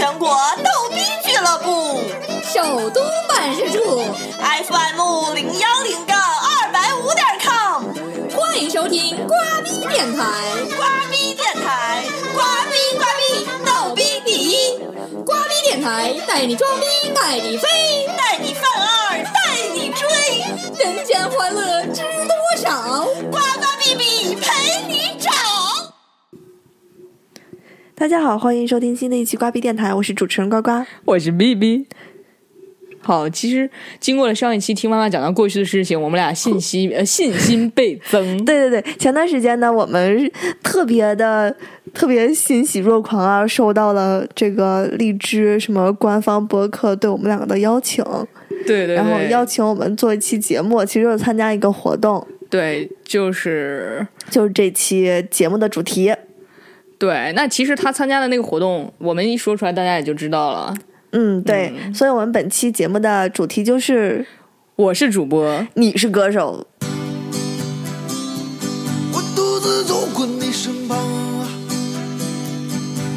全国逗逼俱乐部，首都办事处，FM 零幺零杠二百五点 com，欢迎收听瓜逼电台，瓜逼电台，瓜逼瓜逼逗逼第一，瓜逼电台带你装逼带你飞，带你犯二带你追，人间欢乐大家好，欢迎收听新的一期瓜逼电台，我是主持人呱呱，我是 B B。好，其实经过了上一期听妈妈讲到过去的事情，我们俩信息 呃信心倍增。对对对，前段时间呢，我们特别的特别欣喜若狂啊，收到了这个荔枝什么官方博客对我们两个的邀请，对对，然后邀请我们做一期节目，其实就是参加一个活动，对，就是就是这期节目的主题。对，那其实他参加的那个活动，我们一说出来，大家也就知道了。嗯，对，所以我们本期节目的主题就是我是主播，你是歌手。我独自走过你身旁，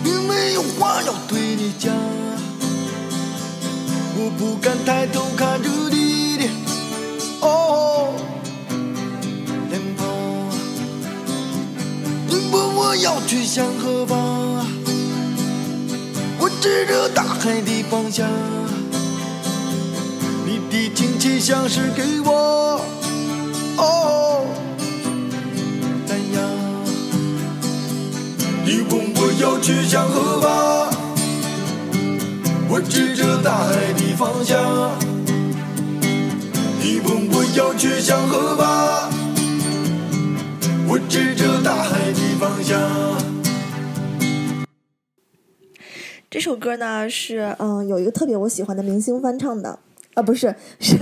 并没有话要对你讲，我不敢抬头看着你问我要去向何方，我指着大海的方向。你的亲切像是给我哦赞扬。你问我要去向何方，我指着大海的方向。你问我要去向何方？我指着大海的方向。这首歌呢是嗯有一个特别我喜欢的明星翻唱的啊不是是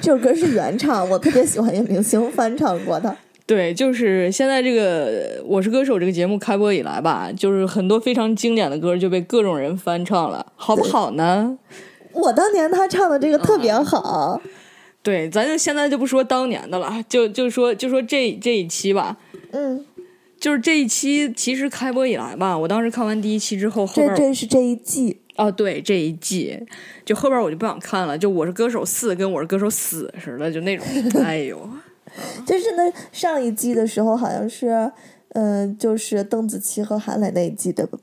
这首歌是原唱，我特别喜欢一个明星翻唱过的。对，就是现在这个《我是歌手》这个节目开播以来吧，就是很多非常经典的歌就被各种人翻唱了，好不好呢？我当年他唱的这个特别好。对，咱就现在就不说当年的了，就就说就说这这一期吧。嗯，就是这一期其实开播以来吧，我当时看完第一期之后，后边是这一季哦，对这一季，就后边我就不想看了，就《我是歌手四》跟《我是歌手死》似的，就那种，哎呦，就是那上一季的时候好像是，嗯、就是邓紫棋和韩磊那一季对吧？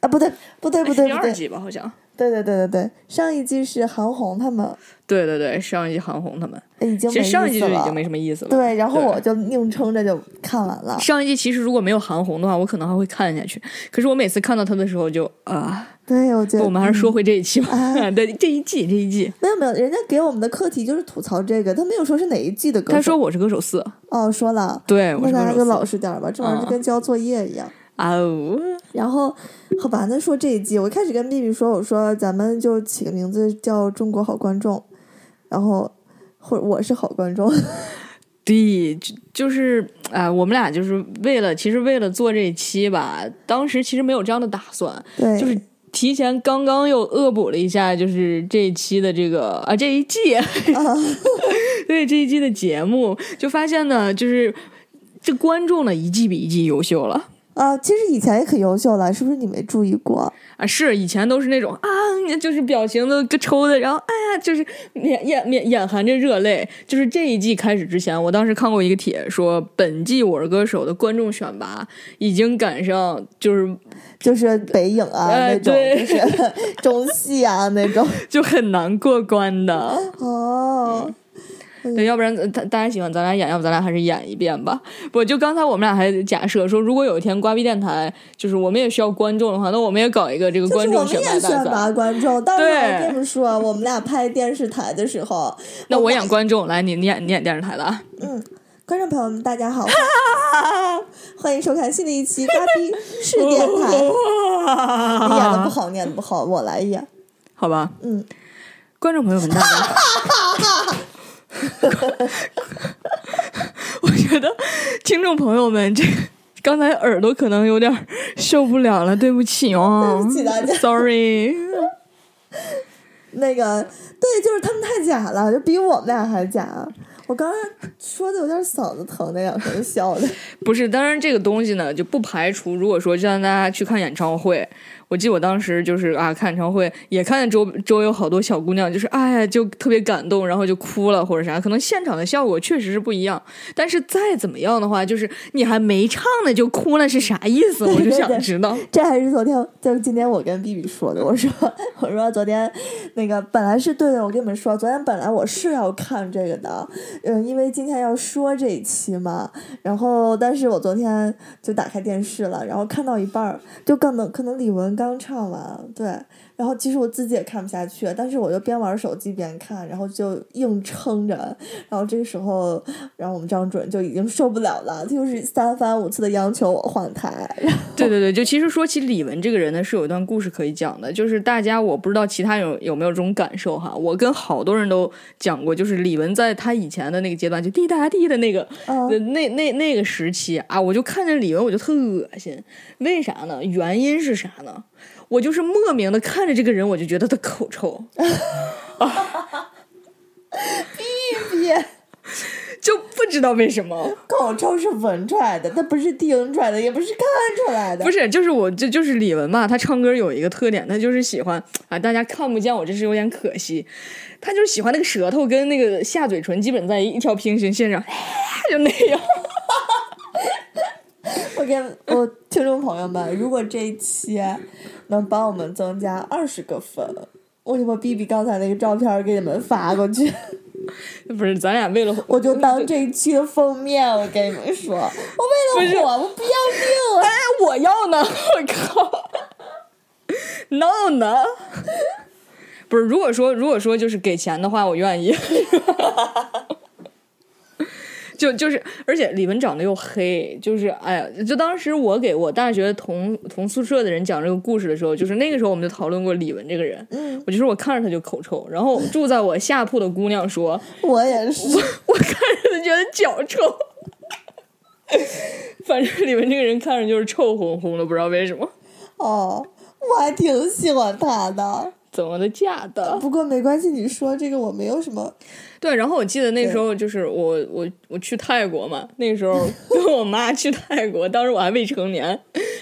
啊，不对，不对，不对，第不对，二季吧，好像。对对对对对，上一季是韩红他们对对对，上一季韩红他们，已经其实上一季就已经没什么意思了。对，然后我就硬撑着就看完了。上一季其实如果没有韩红的话，我可能还会看下去。可是我每次看到他的时候就啊，对，我觉得我们还是说回这一期吧。哎 对，这一季这一季，没有没有，人家给我们的课题就是吐槽这个，他没有说是哪一季的歌手。他说我是歌手四，哦，说了，对我那大家就。老实点儿吧，这玩意儿就嗯跟交作业一样。哦，然后，好吧，那说这一季，我一开始跟 B B 说，我说咱们就起个名字叫“中国好观众”，然后或者我是好观众，对，就就是啊、我们俩就是为了，其实为了做这一期吧，当时其实没有这样的打算，对，就是提前刚刚又恶补了一下，就是这一期的这个啊这一季，对这一季的节目，就发现呢，就是这观众呢一季比一季优秀了。啊，其实以前也可优秀了，是不是你没注意过？啊，是以前都是那种啊，就是表情都抽的，然后哎呀，就是眼眼眼眼含着热泪。就是这一季开始之前，我当时看过一个帖说，本季《我是歌手》的观众选拔已经赶上，就是就是北影啊、哎那种，对就是 中戏啊那种。就很难过关的。哦，对，要不然呃大大家喜欢咱俩演，要不咱俩还是演一遍吧。不，就刚才我们俩还假设说，如果有一天瓜逼电台就是我们也需要观众的话，那我们也搞一个这个观就是我们众选拔大也选拔。观众，到时候对我跟你们说，我们俩拍电视台的时候，那我演观众，来你你演你演电视台的啊。嗯，观众朋友们，大家好，欢迎收看新的一期《瓜逼是电台》。你演的不好，你演的不好，我来演。好吧，嗯，观众朋友们，大家好。我觉得听众朋友们，这个刚才耳朵可能有点受不了了，对不起哦，对不起大家，sorry。那个，对，就是他们太假了，就比我们俩还假。我刚刚说的有点嗓子疼，那两声笑的。不是，当然这个东西呢，就不排除如果说让大家去看演唱会，我记得我当时就是啊，看演唱会也看见周周围有好多小姑娘，就是哎呀就特别感动，然后就哭了或者啥。可能现场的效果确实是不一样，但是再怎么样的话，就是你还没唱呢就哭了是啥意思？我就想知道。这还是昨天，就是今天我跟 B B 说的。我说，我说昨天那个本来是对的，我跟你们说，昨天本来我是要看这个的，嗯，因为今天要说这一期嘛。然后，但是我昨天就打开电视了，然后看到一半儿，就可能可能李玟刚唱完，对。然后其实我自己也看不下去，但是我就边玩手机边看，然后就硬撑着。然后这个时候，然后我们张主任就已经受不了了，就是三番五次的央求我换台。对对对，就其实说起李玟这个人呢，是有一段故事可以讲的。就是大家我不知道其他有有没有这种感受哈，我跟好多人都讲过，就是李玟在他以前的那个阶段，就滴答滴的那个、嗯那那那个时期啊，我就看见李玟我就特恶心，为啥呢？原因是啥呢？我就是莫名的看着这个人，我就觉得他口臭，别 就不知道为什么。口臭是闻出来的，它不是听出来的，也不是看出来的。不是，就是我就就是李玟嘛，她唱歌有一个特点，她就是喜欢啊，大家看不见我，这是有点可惜。她就是喜欢那个舌头跟那个下嘴唇基本在一条平行线上，就那样。我听众朋友们，如果这一期能帮我们增加二十个粉，我就把 B B 刚才那个照片给你们发过去，不是，咱俩为了我就当这一期的封面。我跟你们说，我为了火，我不要命啊！哎，我要呢，我靠，no 呢？不是，如果说如果说就是给钱的话，我愿意。就就是，而且李玟长得又黑，就是哎呀，就当时我给我大学同同宿舍的人讲这个故事的时候，就是那个时候我们就讨论过李玟这个人，嗯，我就说我看着他就口臭，然后住在我下铺的姑娘说，我也是，我看着他觉得脚臭。反正李玟这个人看着就是臭烘烘的，不知道为什么。哦，我还挺喜欢他的。怎么的假的？不过没关系，你说这个我没有什么。对，然后我记得那时候就是我我我去泰国嘛，那时候跟我妈去泰国，当时我还未成年，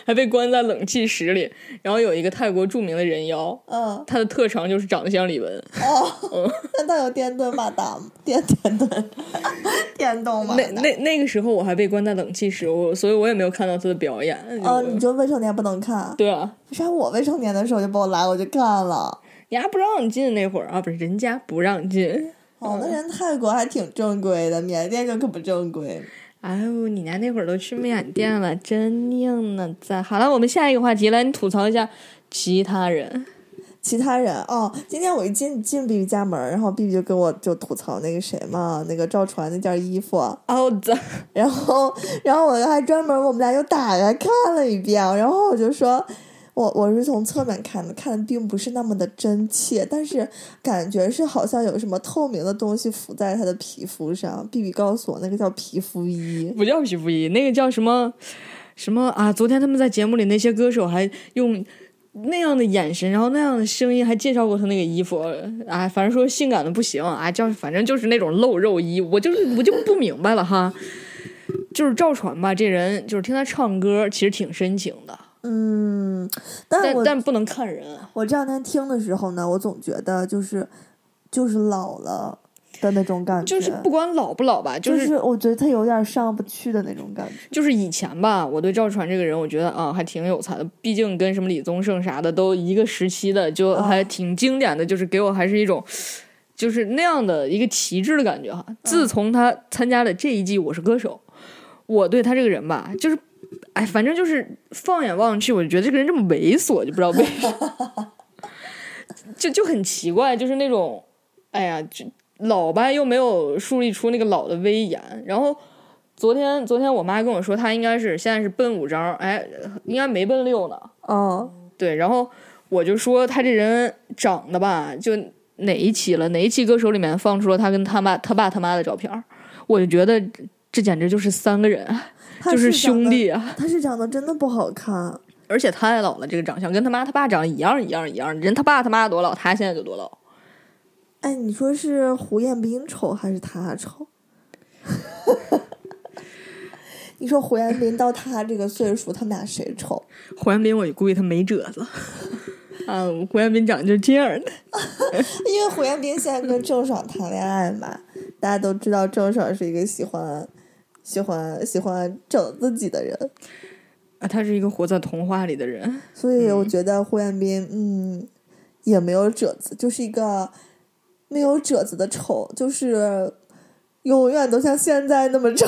还被关在冷气室里。然后有一个泰国著名的人妖，嗯，他的特长就是长得像李玟。哦，那他有电动马达吗？电电动，电动马达。那那那个时候我还被关在冷气室，我所以我也没有看到他的表演。哦，你就未成年不能看？对啊，为啥我未成年的时候就把我拉过去看了？人家不让进那会儿啊，不是人家不让进。哦，那人泰国还挺正规的，缅甸就可不正规。哎呦，你家那会儿都去缅甸了，真硬呢！在好了，我们下一个话题，来你吐槽一下其他人。其他人哦，今天我一进进 B B 家门，然后 B B 就跟我就吐槽那个谁嘛，那个赵传那件衣服，哦，的，然后然后我还专门我们俩又打开看了一遍，然后我就说。我我是从侧面看的，看的并不是那么的真切，但是感觉是好像有什么透明的东西浮在他的皮肤上。B B 告诉我，那个叫皮肤衣。不叫皮肤衣，那个叫什么什么啊？昨天他们在节目里那些歌手还用那样的眼神，然后那样的声音，还介绍过他那个衣服啊，反正说性感的不行啊，叫反正就是那种露肉衣，我就是我就不明白了哈。就是赵传吧，这人就是听他唱歌，其实挺深情的，嗯，但我但但不能看人。我这两天听的时候呢，我总觉得就是就是老了的那种感觉，就是不管老不老吧，就就是是我觉得他有点上不去的那种感觉。就是以前吧，我对赵传这个人，我觉得啊还挺有才的，毕竟跟什么李宗盛啥的都一个时期的，就还挺经典的，就是给我还是一种。就是那样的一个旗帜的感觉哈。自从他参加了这一季《我是歌手》，我对他这个人吧，就是，哎，反正就是放眼望去，我就觉得这个人这么猥琐，就不知道为什么，就就很奇怪，就是那种，哎呀，就老吧又没有树立出那个老的威严。然后昨天昨天我妈跟我说，她应该是现在是奔五张，哎，应该没奔六呢。哦，对，然后我就说他这人长得吧，就哪一期了？哪一期歌手里面放出了他跟他妈、他爸、他妈的照片儿？我就觉得这这简直就是三个人，他就是兄弟啊！他是长得真的不好看。而且太老了，这个长相跟他妈他爸长得一样一样一样。人他爸他妈多老，他现在就多老。哎，你说是胡彦斌丑还是他丑？你说胡彦斌到他这个岁数，他们俩谁丑？胡彦斌，我估计他没褶子。啊，胡彦斌长得就是这样的。因为胡彦斌现在跟郑爽谈恋爱嘛，大家都知道郑爽是一个喜欢、喜欢、喜欢整自己的人，啊，他是一个活在童话里的人。所以我觉得胡彦斌，嗯，也没有褶子，就是一个没有褶子的丑，就是永远都像现在那么丑。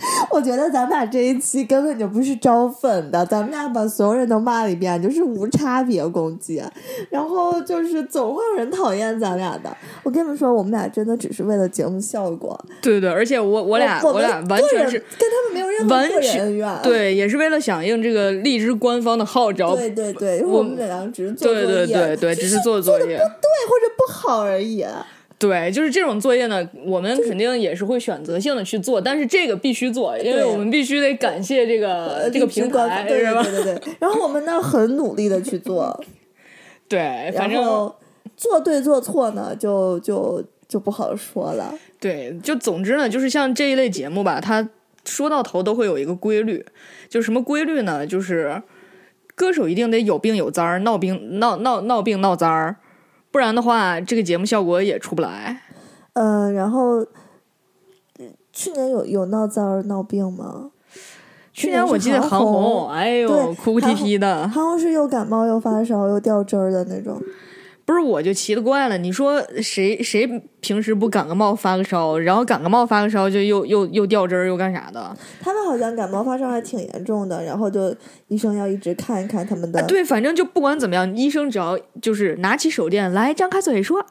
我觉得咱们俩这一期根本就不是招粉的，咱们俩把所有人都骂了一遍，就是无差别攻击，然后就是总会有人讨厌咱俩的。我跟你们说，我们俩真的只是为了节目效果，对对对，而且我我俩我们俩完全是跟他们没有任何完个人恩怨。对，也是为了响应这个荔枝官方的号召。对对对，因为我我们俩只是做对作业，对对对，只是做作业。对或者不好而已。对，就是这种作业呢，我们肯定也是会选择性的去做，但是这个必须做，因为我们必须得感谢这个这个平台，对？对对对对。然后我们呢很努力的去做，对，反正做对做错呢，就就就不好说了。对，就总之呢，就是像这一类节目吧，它说到头都会有一个规律，就什么规律呢？就是歌手一定得有病有灾儿，闹病闹闹闹病闹灾儿，不然的话，这个节目效果也出不来。嗯，然后嗯去年有有闹灾儿闹病吗？去年我记得韩红红，，哎呦，哭哭啼啼的。韩红是又感冒又发烧又掉针儿的那种。不是，我就奇了怪了。你说谁谁平时不感个冒发个烧，然后感个冒发个烧就又又又掉针儿又干啥的？他们好像感冒发烧还挺严重的，然后就医生要一直看一看他们的。啊，对，反正就不管怎么样，医生只要就是拿起手电来，张开嘴说啊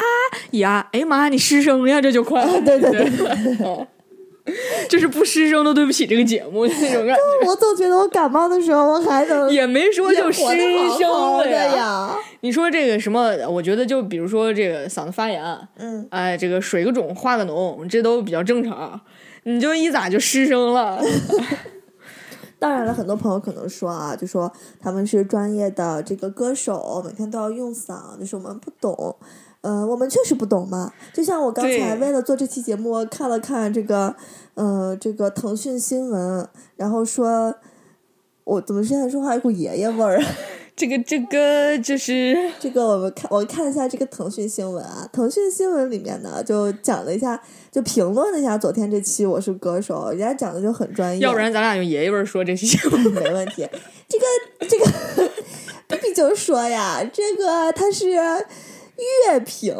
呀，哎呀妈，你失声呀，这就快了。对对对对，就是不失声都对不起这个节目那种感觉。我总觉得我感冒的时候我还能也没说就失声了呀。你说这个什么？我觉得就比如说这个嗓子发炎，嗯，哎，这个水个肿、化个脓，这都比较正常。你就一咋就失声了？当然了，很多朋友可能说啊，就说他们是专业的这个歌手，每天都要用嗓，就是我们不懂。呃，我们确实不懂嘛。就像我刚才为了做这期节目，看了看这个，呃，这个腾讯新闻，然后说，我怎么现在说话有股爷爷味儿？这个这个就是这个我们看，我看一下这个腾讯新闻啊，腾讯新闻里面呢就讲了一下，就评论了一下昨天这期《我是歌手》，人家讲的就很专业，要不然咱俩用爷爷味儿说这期节目。没问题。这个这个 B B 就说呀，这个他是乐评，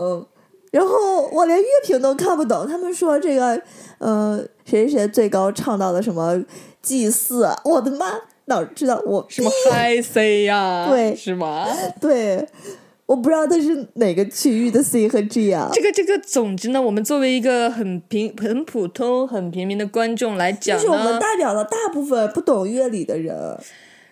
然后我连乐评都看不懂。他们说这个，呃，谁谁谁最高唱到了什么祭祀，我的妈，哪知道我什么嗨 C 呀？对是吗？对，我不知道他是哪个区域的 C 和 G 啊。这个这个，总之呢，我们作为一个很平、很普通、很平民的观众来讲就讲是我们，代表了大部分不懂乐理的人。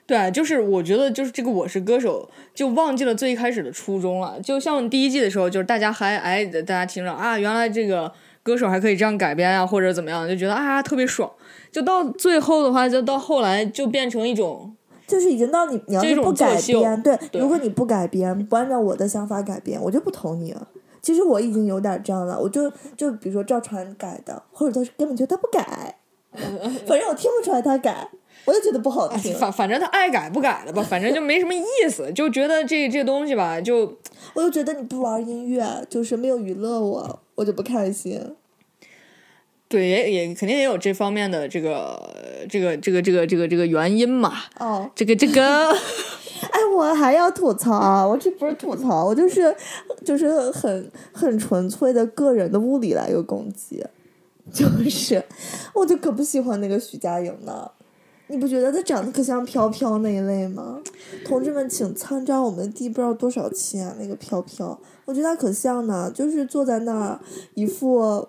对啊，就是我觉得就是这个《我是歌手》就忘记了最开始的初衷了。就像第一季的时候，就是大家还哎，大家听着啊，原来这个歌手还可以这样改编啊，或者怎么样，就觉得啊特别爽。就到最后的话，就到后来就变成一种就是已经到你，你要是不改编，对，对如果你不改编，不按照我的想法改编，我就不投你了。其实我已经有点这样了，我就就比如说赵传改的，或者他根本就他不改，反正我听不出来他改，我就觉得不好听。反反正他爱改不改的吧，反正就没什么意思，就觉得这这东西吧，就我就觉得你不玩音乐，就是没有娱乐我，我就不开心。对，也也肯定也有这方面的这个这个这个这个这个这个原因嘛。哦，这个这个，哎，我还要吐槽啊！我这不是吐槽，我就是就是很很纯粹的个人的物理来一个攻击，就是我就可不喜欢那个徐佳莹呢。你不觉得他长得可像飘飘那一类吗？同志们，请参照我们的地不知道多少期啊，那个飘飘，我觉得他可像呢，就是坐在那儿一副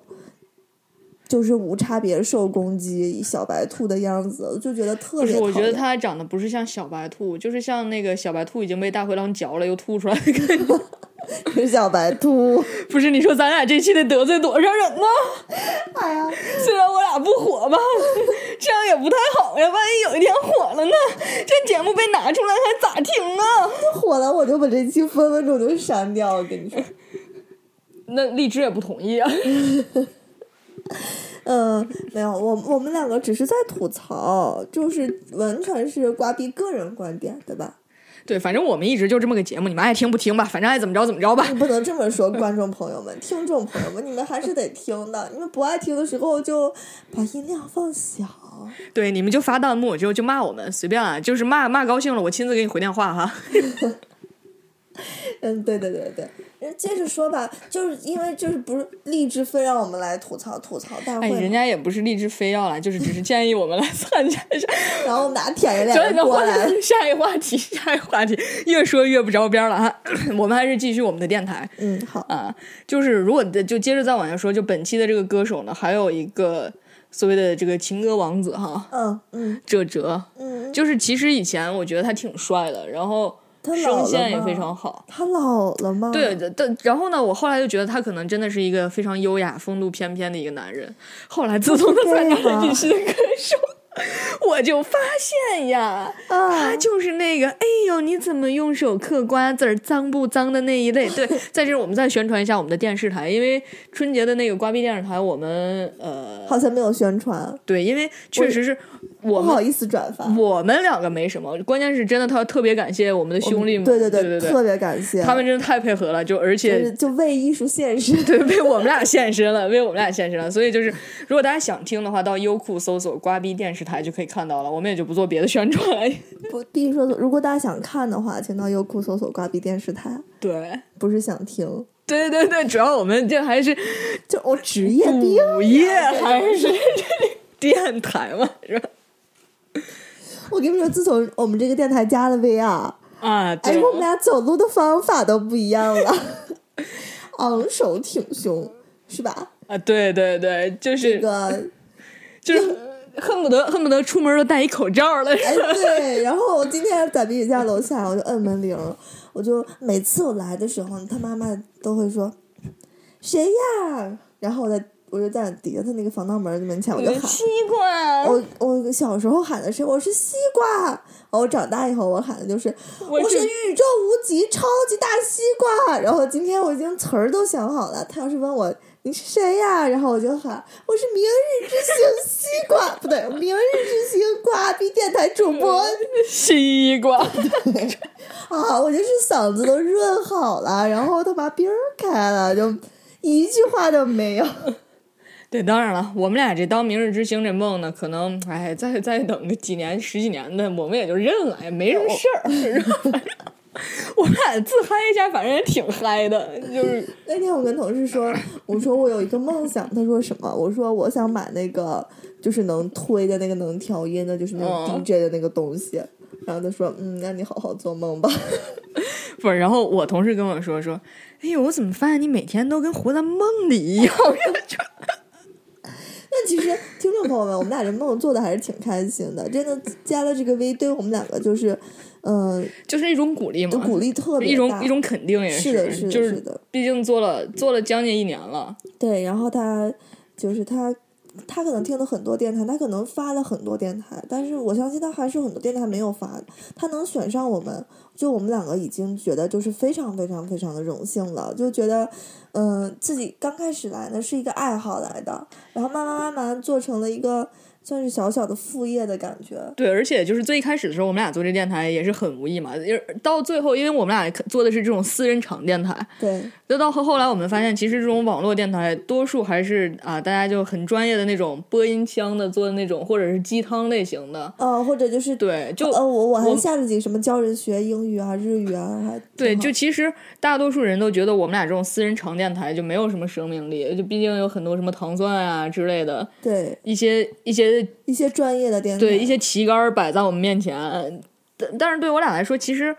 就是无差别受攻击小白兔的样子，就觉得特别我觉得他长得不是像小白兔，就是像那个小白兔已经被大灰狼嚼了又吐出来的感觉。是小白兔。不是，你说咱俩这期得得罪多少人呢？哎呀，虽然我俩不火吧，这样也不太好呀。万一有一天火了呢？这节目被拿出来还咋听啊？火了我就把这期分分钟就删掉。我跟你说，那荔枝也不同意啊。嗯，没有，我我们两个只是在吐槽，就是完全是瓜逼个人观点，对吧？对，反正我们一直就这么个节目，你们爱听不听吧，反正爱怎么着怎么着吧。你不能这么说，观众朋友们、听众朋友们，你们还是得听的。你们不爱听的时候，就把音量放小。对，你们就发弹幕，就就骂我们，随便啊，就是骂骂高兴了，我亲自给你回电话哈。嗯，对对对对，人接着说吧，就是因为就是不是励志非让我们来吐槽吐槽大哎，会嘛，人家也不是励志非要来，就是只是建议我们来参加一下。然后我们俩舔着脸真的话过来，下一话题，下一话题，越说越不着边了哈。我们还是继续我们的电台嗯，好，啊，就是如果就接着再往下说，就本期的这个歌手呢，还有一个所谓的这个情歌王子哈，嗯嗯哲哲，嗯，就是其实以前我觉得他挺帅的，然后声线也非常好。他老了吗？对，但然后呢，我后来就觉得他可能真的是一个非常优雅、风度翩翩的一个男人。后来自从他参加了这期的歌手，我就发现呀，啊他就是那个，哎呦，你怎么用手嗑瓜子儿，脏不脏的那一类。对，在这儿我们再宣传一下我们的电视台，因为春节的那个瓜逼电视台，我们呃，好像没有宣传，对，因为确实是我们不好意思转发。我们两个没什么，关键是真的，他特别感谢我们的兄弟们，对对对对特别感谢他们真的太配合了，就而就且是就为艺术献身。对，为我们俩献身了，为我们俩献身了。所以就是，如果大家想听的话，到优酷搜索“瓜逼电视台”就可以看到了。我们也就不做别的宣传了。不，必须说，如果大家想看的话，请到优酷搜索“挂壁电视台对，”，不是想听，对对对，主要我们这还是就我职业病。主业，还是这个电台嘛，是吧？我跟你们说，自从我们这个电台加了 VR，啊，哎，我们俩走路的方法都不一样了，昂首挺胸，是吧？啊，对对对，就是这个，就是恨不得恨不得出门都戴一口罩了。哎，对。然后我今天在比比家楼下，我就摁门铃，我就每次我来的时候，他妈妈都会说谁呀？然后我在我就在底下他那个防盗门门前，我就喊。西瓜，我我小时候喊的是我是西瓜，我长大以后我喊的就是我是我是宇宙无极超级大西瓜。然后今天我已经词儿都想好了，他要是问我你是谁呀，然后我就喊我是 明日之星西瓜，不对，明日之星瓜逼电台主播西瓜，啊，我就是嗓子都润好了，然后他把冰开了，就一句话都没有。对，当然了，我们俩这当明日之星这梦呢，可能哎，再再等个几年、十几年的，我们也就认了，也没什么事儿。我们俩自嗨一下，反正也挺嗨的，就是 那天我跟同事说，我说我有一个梦想，他说什么？我说我想买那个就是能推的那个能调音的，就是那种嗯 DJ 的那个东西。然后他说，嗯，那你好好做梦吧。不是。然后我同事跟我说说，哎呦，我怎么发现你每天都跟活在梦里一样？就但其实听众朋友们，我们俩这梦做的还是挺开心的，真的加了这个 V，对我们两个就是，嗯、就是一种鼓励嘛，就鼓励特别大一种一种肯定也是的是的就是的毕竟做了做了将近一年了，对，然后他就是他，他可能听了很多电台，他可能发了很多电台，但是我相信他还是有很多电台没有发的。他能选上我们，就我们两个已经觉得就是非常非常非常的荣幸了，就觉得，嗯、自己刚开始来呢是一个爱好来的，然后慢慢慢慢做成了一个算是小小的副业的感觉。对，而且就是最一开始的时候，我们俩做这电台也是很无意嘛，就是到最后，因为我们俩做的是这种私人场电台，对，再到后后来，我们发现其实这种网络电台，多数还是啊，大家就很专业的那种播音腔的做的那种，或者是鸡汤类型的。呃，或者就是对，就呃，我我还我下了几什么教人学英语啊、日语啊，还对，就其实大多数人都觉得我们俩这种私人长电台就没有什么生命力，就毕竟有很多什么糖蒜啊之类的对一些一些一些专业的电台，对一些旗杆摆在我们面前，但但是对我俩来说，其实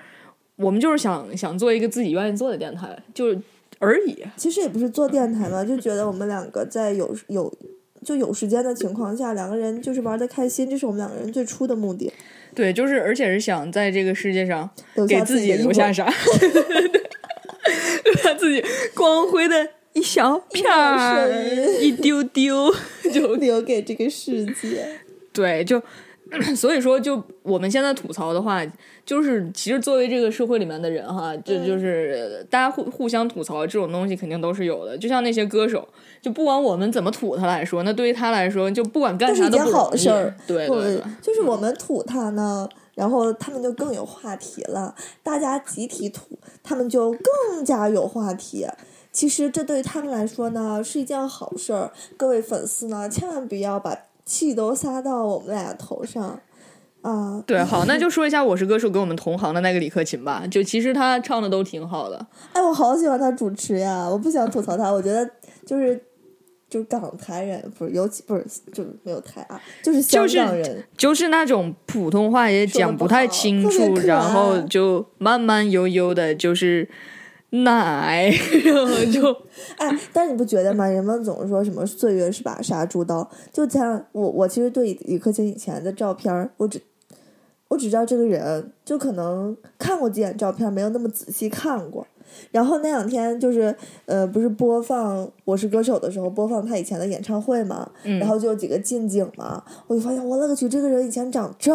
我们就是想想做一个自己愿意做的电台，就是而已。其实也不是做电台嘛，就觉得我们两个在有有就有时间的情况下，两个人就是玩的开心，这是我们两个人最初的目的。对，就是而且是想在这个世界上给自己留下啥，留下自己光辉的一小片儿，一一丢丢，就留给这个世界。对，就 所以说，就我们现在吐槽的话，就是其实作为这个社会里面的人哈，这嗯就是大家互互相吐槽这种东西肯定都是有的。就像那些歌手，就不管我们怎么吐他来说，那对于他来说，就不管干啥都是好事儿。对对对，就是我们吐他呢，然后他们就更有话题了，大家集体吐，他们就更加有话题。其实这对他们来说呢是一件好事儿。各位粉丝呢，千万不要把气都撒到我们俩头上啊！对，好，那就说一下《我是歌手》跟我们同行的那个李克勤吧。就其实他唱的都挺好的，哎，我好喜欢他主持呀！我不想吐槽他，我觉得就是就是港台人，不是尤其不是就是没有台啊，就是香就是港人。就是那种普通话也讲不太清楚，然后就慢慢悠悠的，就是奶，然后就 哎，但是你不觉得吗？人们总是说什么岁月是把杀猪刀，就像我，我其实对李克勤以前的照片，我只我只知道这个人，就可能看过几眼照片，没有那么仔细看过。然后那两天就是呃，不是播放《我是歌手》的时候，播放他以前的演唱会嘛，嗯然后就有几个近景嘛，我就发现我勒个去，这个人以前长这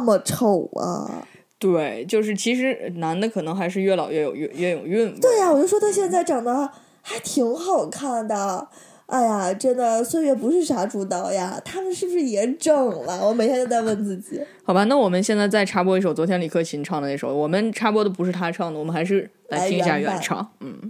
么丑啊！对，就是其实男的可能还是越老越有越越有韵味。对呀、我就说他现在长得还挺好看的。哎呀，真的，岁月不是杀猪刀呀，他们是不是也整了？我每天都在问自己。好吧，那我们现在再插播一首昨天李克勤唱的那首，我们插播的不是他唱的，我们还是来听一下原唱。嗯，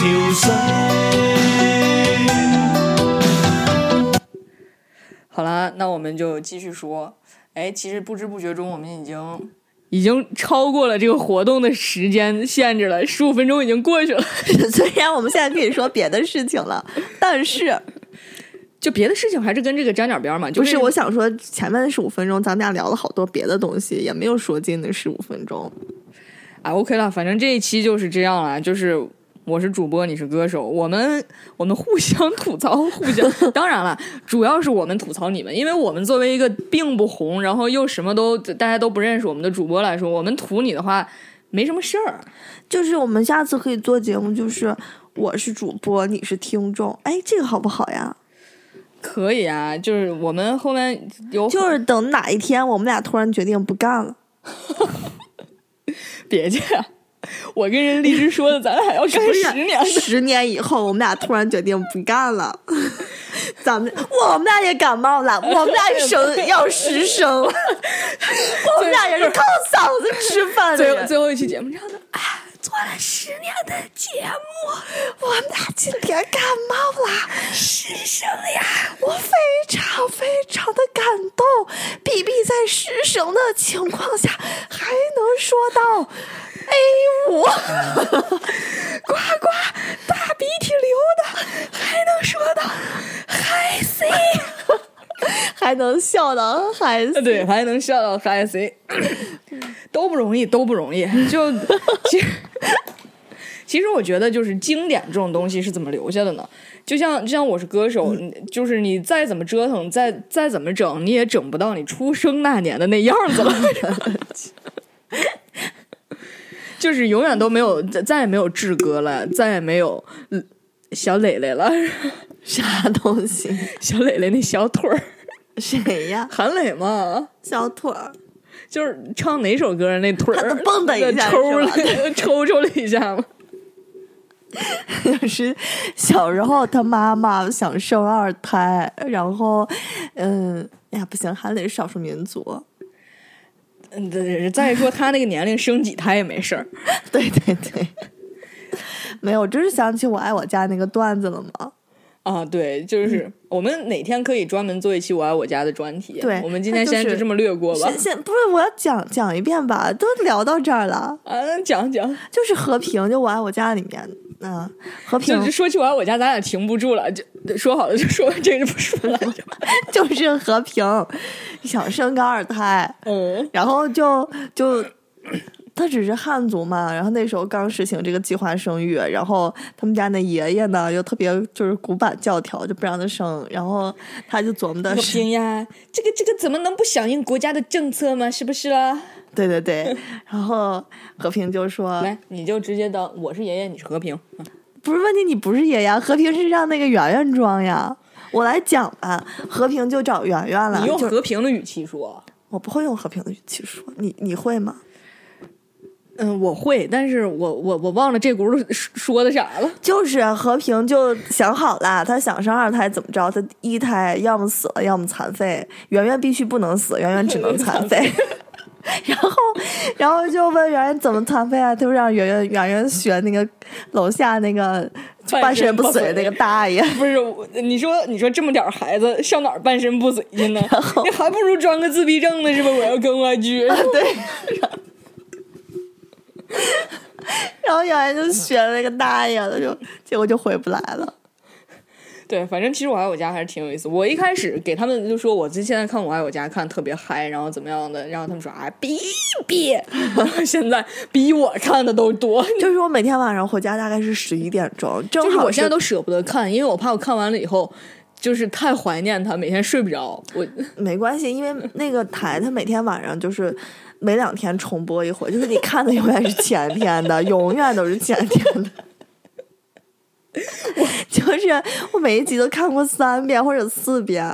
潮水。好了，那我们就继续说。哎，其实不知不觉中，我们已经已经超过了这个活动的时间限制了，十五分钟已经过去了。虽然我们现在可以说别的事情了，但是 就别的事情还是跟这个沾点边儿嘛。就不是我想说，前面十五分钟咱们俩聊了好多别的东西，也没有说进那十五分钟。啊，OK 了，反正这一期就是这样了，就是。我是主播，你是歌手，我们我们互相吐槽，互相。当然了，主要是我们吐槽你们，因为我们作为一个并不红，然后又什么都大家都不认识我们的主播来说，我们吐你的话没什么事儿。就是我们下次可以做节目，就是我是主播，你是听众，哎，这个好不好呀？可以啊，就是我们后面有就是等哪一天我们俩突然决定不干了，别介，我跟人荔枝说的，咱俩还要干十年。十年以后我们俩突然决定不干了，咱们我们俩也感冒了，我们俩生 要失声了，我们俩也是靠嗓子吃饭的。最后最后一期节目唱的，哎，做了十年的节目，我们俩今天感冒了，失声呀！我非常非常的感动，B B 在失声的情况下还能说到 A 五，呱呱大鼻涕流的，还能说到嗨 C，还能笑到嗨 C，对，还能笑到嗨 C，都不容易，都不容易。就其实，其实我觉得，就是经典这种东西是怎么留下的呢？就像就像我是歌手，你就是你再怎么折腾，再再怎么整，你也整不到你出生那年的那样子了。就是永远都没有，再再也没有志哥了，再也没有嗯小磊磊了，啥东西？小磊磊那小腿儿。谁呀？韩磊嘛，小腿儿，就是唱哪首歌那腿蹦跶一下抽了 抽抽了一下嘛。就 是小时候他妈妈想生二胎，然后，嗯，哎呀，不行，还得是少数民族。嗯，对再说他那个年龄生几胎也没事儿。对 对对，没有，就是想起我爱我家那个段子了嘛。啊，对，就是我们哪天可以专门做一期《我爱我家》的专题。对我们今天先就这么略过吧先。先不是我要讲讲一遍吧，都聊到这儿了，啊，讲讲，就是和平，就我爱我家里面，嗯、和平就是说起我爱我家，咱俩停不住了，就说好了就说这个就不说了。就是和平想生个二胎，嗯，然后就就他只是汉族嘛，然后那时候刚实行这个计划生育，然后他们家那爷爷呢又特别就是古板教条，就不让他生，然后他就琢磨的和是，平呀，这个这个怎么能不响应国家的政策吗？是不是 啦？对对对，然后和平就说，来，你就直接当我是爷爷，你是和平。嗯不是问题，你不是爷爷，和平是让那个圆圆装呀。我来讲吧，和平就找圆圆了，你用和平的语气说。我不会用和平的语气说，你你会吗？嗯，我会，但是我我我忘了这轱辘说说的啥了。就是和平就想好了，他想生二胎怎么着？他一胎要么死了，要么残废。圆圆必须不能死，圆圆只能残废。然后，然后就问圆圆怎么残废啊？他就让圆圆圆圆学那个楼下那个半身不遂那个大爷。不是，你说你说这么点儿孩子上哪儿半身不遂去呢？你还不如装个自闭症呢，是吧？我要跟我去。对。然后圆圆就学了那个大爷了，就结果就回不来了。对，反正其实我爱我家还是挺有意思。我一开始给他们就说，我这现在看我爱我家看特别嗨，然后怎么样的，然后他们说啊，比比，现在比我看的都多。就是我每天晚上回家大概是十一点钟，正好就是我现在都舍不得看，因为我怕我看完了以后，就是太怀念他，每天睡不着。我没关系，因为那个台他每天晚上就是每两天重播一回，就是你看的永远是前天的，永远都是前天的。我 就是我每一集都看过三遍或者四遍，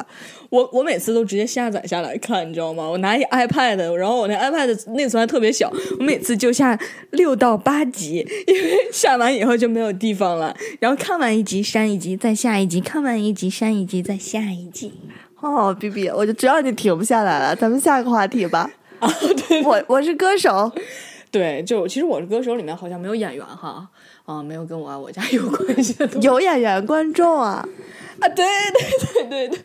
我我每次都直接下载下来看，你知道吗？我拿一 iPad，然后我那 iPad 内存还特别小，我每次就下六到八集，因为下完以后就没有地方了。然后看完一集删一集，再下一集；看完一集删一集，再下一集。哦，B B，我就知道你停不下来了，咱们下个话题吧。啊，对我我是歌手，对，就其实我是歌手里面好像没有演员哈，啊，没有跟我爱我家有关系的 有演员观众啊，啊，对对对对对。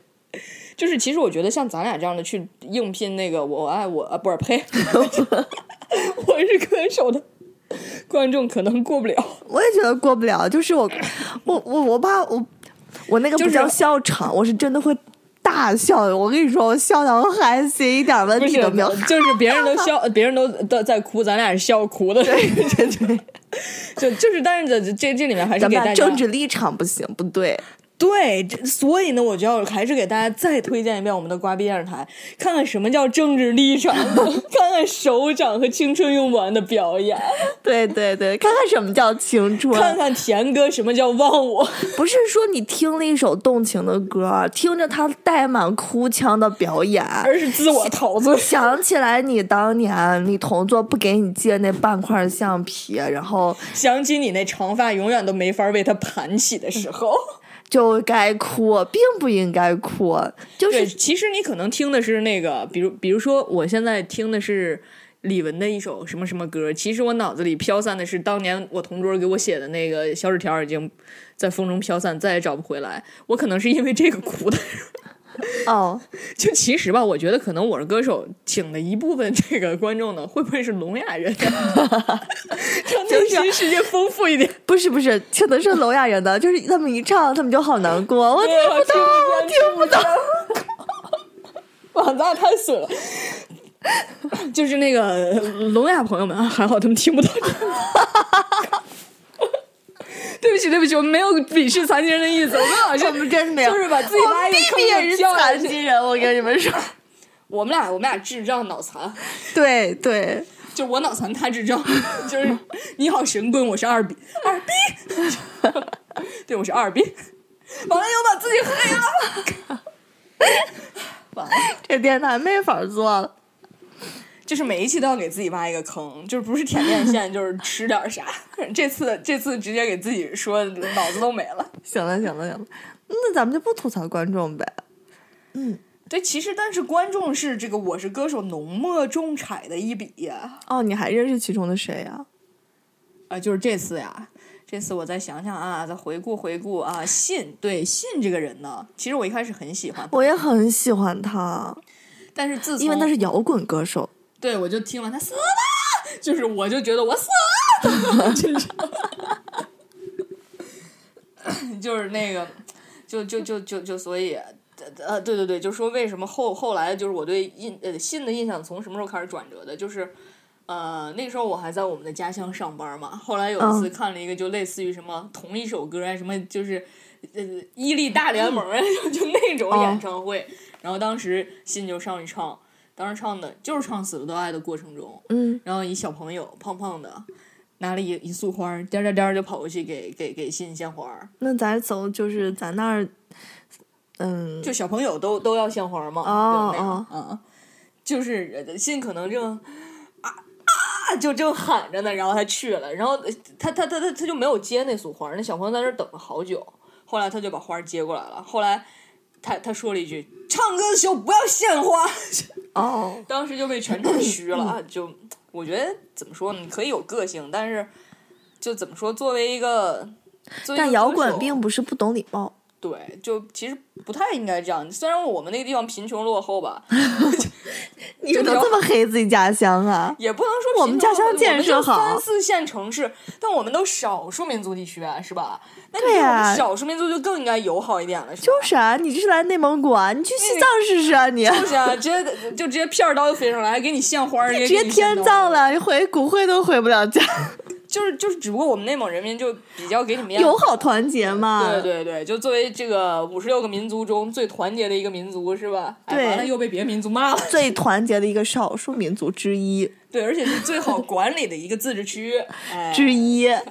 就是，其实我觉得像咱俩这样的去应聘那个我爱我啊，不是呸，我是歌手的观众可能过不了。我也觉得过不了。就是我，我我我怕我我那个就是不叫笑场，我是真的会大笑。我跟你说，我笑的我还行，一点问题都没有。，就是别人都笑，别人都都在哭，咱俩是笑哭的。对对对，就就是，但是这这这里面还是给大家政治立场不行，不对。对，所以呢，我就要还是给大家再推荐一遍我们的瓜逼电视台，看看什么叫政治立场，看看首长和青春用不完的表演，对对对，看看什么叫青春。看看田哥什么叫忘我。不是说你听了一首动情的歌，听着他带满哭腔的表演，而是自我陶醉。想起来你当年你同桌不给你借那半块橡皮，然后想起你那长发永远都没法为他盘起的时候，就该哭，并不应该哭，就，是其实你可能听的是那个，比如比如说我现在听的是李玟的一首什么什么歌，其实我脑子里飘散的是当年我同桌给我写的那个小纸条，已经在风中飘散，再也找不回来。我可能是因为这个哭的。哦，就其实吧，我觉得可能我是歌手请的一部分这个观众呢，会不会是聋哑人？让内心世界丰富一点。不是不是，听的是聋哑人的，就是他们一唱，他们就好难过，我听我不懂，我听不懂。哇，咱俩太损了。就是那个聋哑朋友们，啊还好他们听不懂。对不起，对不起，我们没有鄙视残疾人的意思。我们老师我们真没有，就是把自己拉一个坑残疾人，我跟你们说。我们俩，我们俩智障脑残，对对，就我脑残，他智障，就是你好神棍，我是二逼，二逼，对，我是二逼，完了又把自己黑了。这电台没法做了。就是每一期都要给自己挖一个坑，就是不是舔电线，就是 吃点啥。这次这次直接给自己说脑子都没了。行了，行了，行了，那咱们就不吐槽观众呗。嗯对，其实但是观众是这个《我是歌手》浓墨重彩的一笔呀。哦，你还认识其中的谁呀、啊，就是这次呀，这次我再想想啊，再回顾回顾啊，信对信这个人呢，其实我一开始很喜欢他，我也很喜欢他，但是自从因为他是摇滚歌手。对我就听完他死了，就是我就觉得我死了，就是 就是那个，就就就就就所以。呃，对对对，就说为什么后后来就是我对印呃信的印象从什么时候开始转折的？就是，呃，那个时候我还在我们的家乡上班嘛。后来有一次看了一个，就类似于什么同一首歌啊，什么就是呃伊利大联盟啊，就 就那种演唱会。然后当时信就上去唱，当时唱的就是唱《死了都爱》的过程中，嗯，然后一小朋友胖胖的，拿了一一束花儿，颠颠颠就跑过去给给给信献花儿。那咱走就是咱那儿，嗯，就小朋友都都要献花嘛，哦就那样嗯，就是呃信可能正啊啊就正喊着呢，然后他去了，然后呃他他他他他就没有接那束花，那小朋友在那儿等了好久，后来他就把花接过来了，后来他他说了一句：“唱歌的时候不要献花。”哦，当时就被全场虚了，就我觉得怎么说呢？你可以有个性，但是就怎么说，作为一个，一个但摇滚并不是不懂礼貌。对，就其实不太应该这样。虽然我们那个地方贫穷落后吧，你怎么这么黑自己家乡啊？也不能说我们家乡建设好三四线城市，但我们都少数民族地区啊，是吧？对呀少数民族就更应该友好一点了，是吧？就是啊，你这是来内蒙古啊？你去西藏试试啊你！就是啊，直接就直接片儿刀就飞上来，还给你献花儿，直接天，葬了，回骨灰都回不了家，就是就是，只不过我们内蒙人民就比较给你面子，友好团结嘛。对对对，就作为这个五十六个民族中最团结的一个民族，是吧？哎对完了又被别的民族骂了。最团结的一个少数民族之一对，而且是最好管理的一个自治区。哎，之一。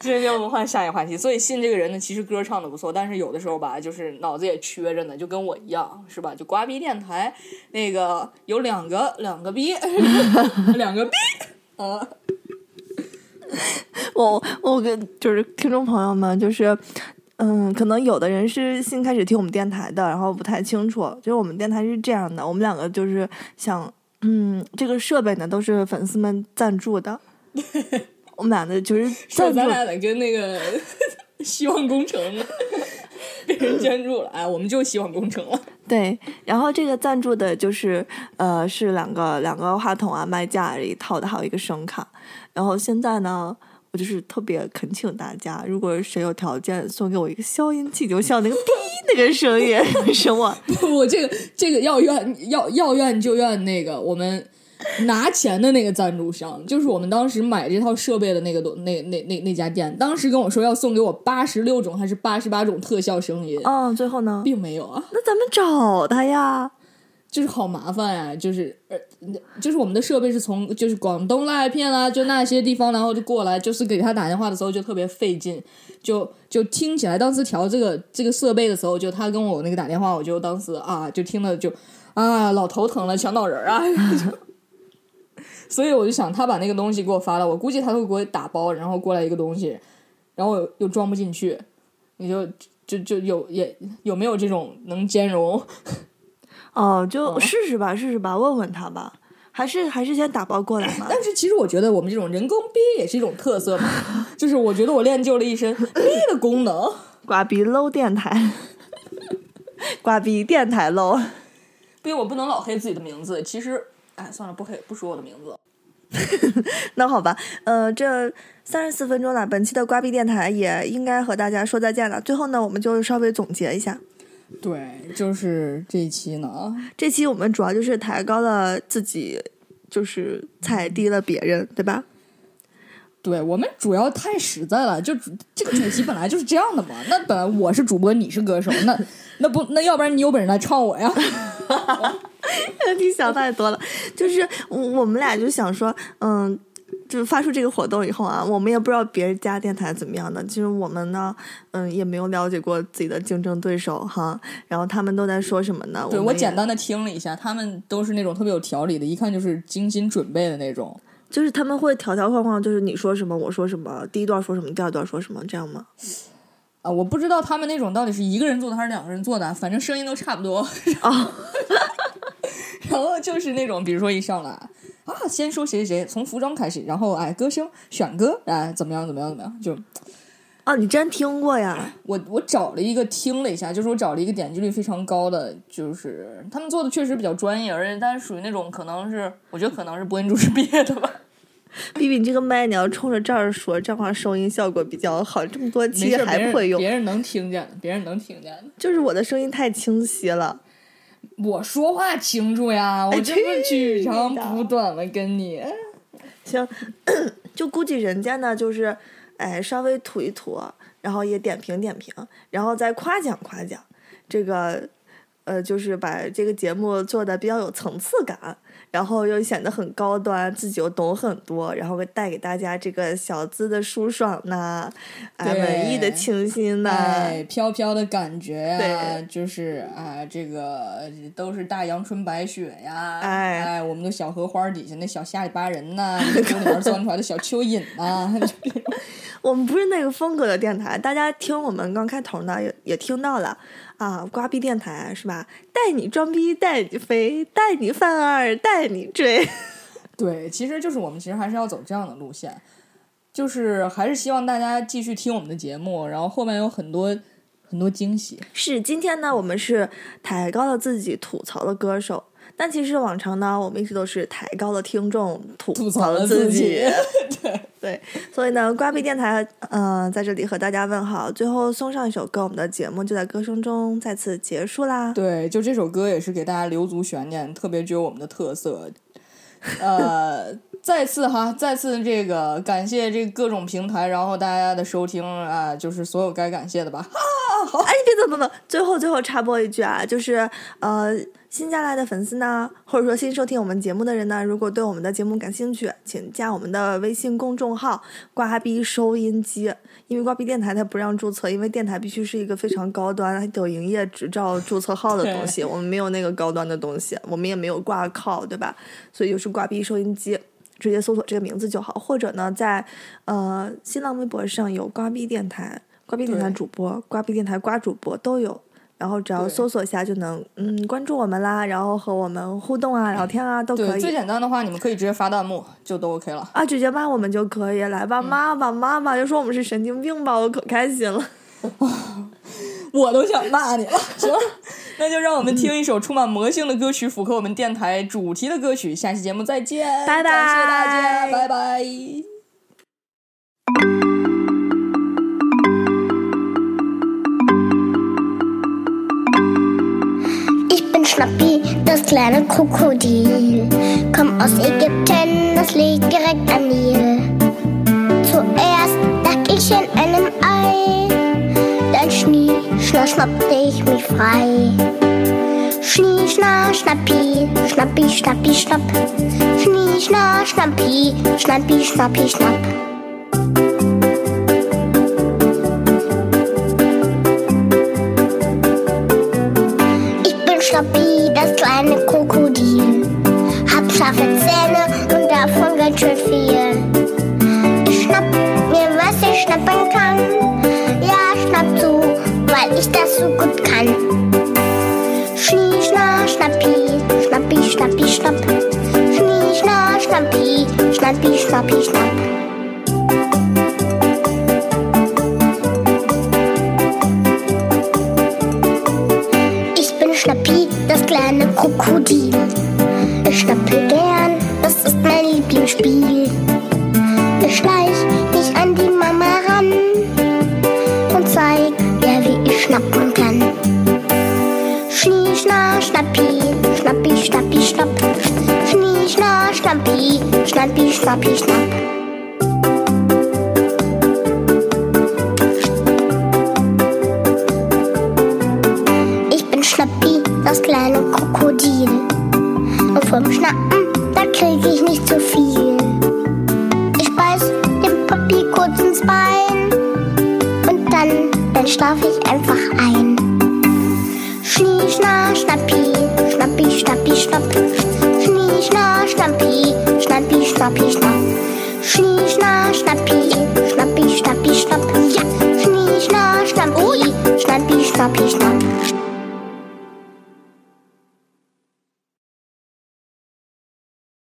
这就我们换下一个话题。所以信这个人呢，其实歌唱的不错，但是有的时候吧，就是脑子也缺着呢，就跟我一样，是吧？就瓜逼电台那个有两个两个逼，两个逼啊。我我跟就是听众朋友们，就是嗯，可能有的人是新开始听我们电台的，然后不太清楚，就是我们电台是这样的，我们两个就是想，嗯，这个设备呢都是粉丝们赞助的，我们俩的就是 说赞助咱俩得跟那个 希望工程 被人捐助了，哎，我们就希望工程了。对，然后这个赞助的就是呃是两个两个话筒啊、麦架这一套的，还有一个声卡。然后现在呢，我就是特别恳请大家，如果谁有条件送给我一个消音器，就像那个哔那个声音，是我不，这个这个要怨要要怨就怨那个我们拿钱的那个赞助商，就是我们当时买这套设备的那个东那那那那家店，当时跟我说要送给我八十六种还是八十八种特效声音，嗯，最后呢，并没有啊，那咱们找他呀。就是好麻烦呀、就是呃，就是我们的设备是从就是广东那一片啦，就那些地方，然后就过来，就是给他打电话的时候就特别费劲，就就听起来当时调这个这个设备的时候，就他跟我那个打电话，我就当时啊，就听了就啊老头疼了，想脑仁儿啊。所以我就想，他把那个东西给我发了，我估计他会给我打包，然后过来一个东西，然后又又装不进去，你就就就有也有没有这种能兼容？哦，就试试吧，试试吧，问问他吧。还是还是先打包过来嘛。但是其实我觉得我们这种人工逼也是一种特色嘛，就是我觉得我练就了一身逼的功能。瓜逼 low 电台，瓜逼电台 low。毕竟我不能老黑自己的名字。其实，哎，算了，不可以，不说我的名字。那好吧，呃，这三十四分钟了，本期的瓜逼电台也应该和大家说再见了。最后呢，我们就稍微总结一下，对，就是这一期呢，这期我们主要就是抬高了自己，就是踩低了别人，对吧？对我们主要太实在了，就这个主题本来就是这样的嘛。那本来我是主播，你是歌手，那那不那要不然你有本事来唱我呀？你想太多了，就是我我们俩就想说，嗯，就发出这个活动以后啊，我们也不知道别人家电台怎么样的。其实我们呢，嗯，也没有了解过自己的竞争对手哈。然后他们都在说什么呢？对我我简单的听了一下，他们都是那种特别有条理的，一看就是精心准备的那种。就是他们会条条框框，就是你说什么我说什么，第一段说什么，第二段说什么，这样吗？啊，我不知道他们那种到底是一个人做的还是两个人做的，反正声音都差不多。哦，然后就是那种，比如说一上来啊，先说谁谁谁，从服装开始，然后哎，歌声选歌，哎，怎么样怎么样怎么样，就啊，你真听过呀？我我找了一个听了一下，就是我找了一个点击率非常高的，就是他们做的确实比较专业，而且但是属于那种可能是我觉得可能是播音主持 毕业的吧。比 比，你这个麦你要冲着这儿说，这样话收音效果比较好。这么多没期还不会用，别人能听见的，别人能听见的。就是我的声音太清晰了。我说话清楚呀，我这么去取长补短了，跟你。行，就估计人家呢，就是哎，稍微吐一吐，然后也点评点评，然后再夸奖夸奖，这个呃，就是把这个节目做的比较有层次感，然后又显得很高端，自己又懂很多，然后带给大家这个小资的舒爽呐，哎，对文艺的清新呐，哎，飘飘的感觉呀、对就是啊，这个都是大阳春白雪呀，哎我们的小荷花底下那小下里巴人呐，衣服里面钻出来的小蚯蚓呐，我们不是那个风格的电台，大家听我们刚开头呢，也也听到了啊，瓜逼电台是吧？带你装逼，带你飞，带你犯二，带你追。对，其实就是我们其实还是要走这样的路线，就是还是希望大家继续听我们的节目，然后后面有很多很多惊喜。是，今天呢，我们是抬高了自己吐槽的歌手，但其实往常呢，我们一直都是抬高了听众，吐吐槽槽了自自。己对对，所以呢，瓜皮电台，嗯、在这里和大家问好。最后送上一首歌，我们的节目就在歌声中再次结束啦。对，就这首歌也是给大家留足悬念，特别具有我们的特色。呃，再次哈，再次这个感谢这各种平台，然后大家的收听啊，就是所有该感谢的吧。啊 哎，你别走走走！最后最后插播一句啊，就是呃，新加来的粉丝呢，或者说新收听我们节目的人呢，如果对我们的节目感兴趣，请加我们的微信公众号“瓜逼收音机”。因为挂逼电台它不让注册，因为电台必须是一个非常高端、还有营业执照、注册号的东西，我们没有那个高端的东西，我们也没有挂靠，对吧？所以就是挂逼收音机。直接搜索这个名字就好，或者呢，在呃新浪微博上有挂逼电台、挂逼电台主播、挂逼电台瓜主播都有，然后只要搜索一下就能嗯关注我们啦，然后和我们互动啊、聊天啊都可以，最简单的话，你们可以直接发弹幕，就都 OK 了。啊，直接骂我们就可以，来嗯吧，骂吧骂吧，就说我们是神经病吧，我可开心了。我都想骂你了。行，那就让我们听一首充满魔性的歌曲，符合我们电台主题的歌曲。下期节目再见，拜拜感谢大家，拜拜。Schnappi, das kleine Krokodil. Komm aus Ägypten, das liegt direkt am Nil. Zuerst lag ich in einem Ei, dann schnie, schna, schnappte ich mich frei. Schnie, schna, schnappi, schnappi, schnappi, schnapp. Schnie, schna, schnappi, schnappi, schnappi, schnapp. peace now.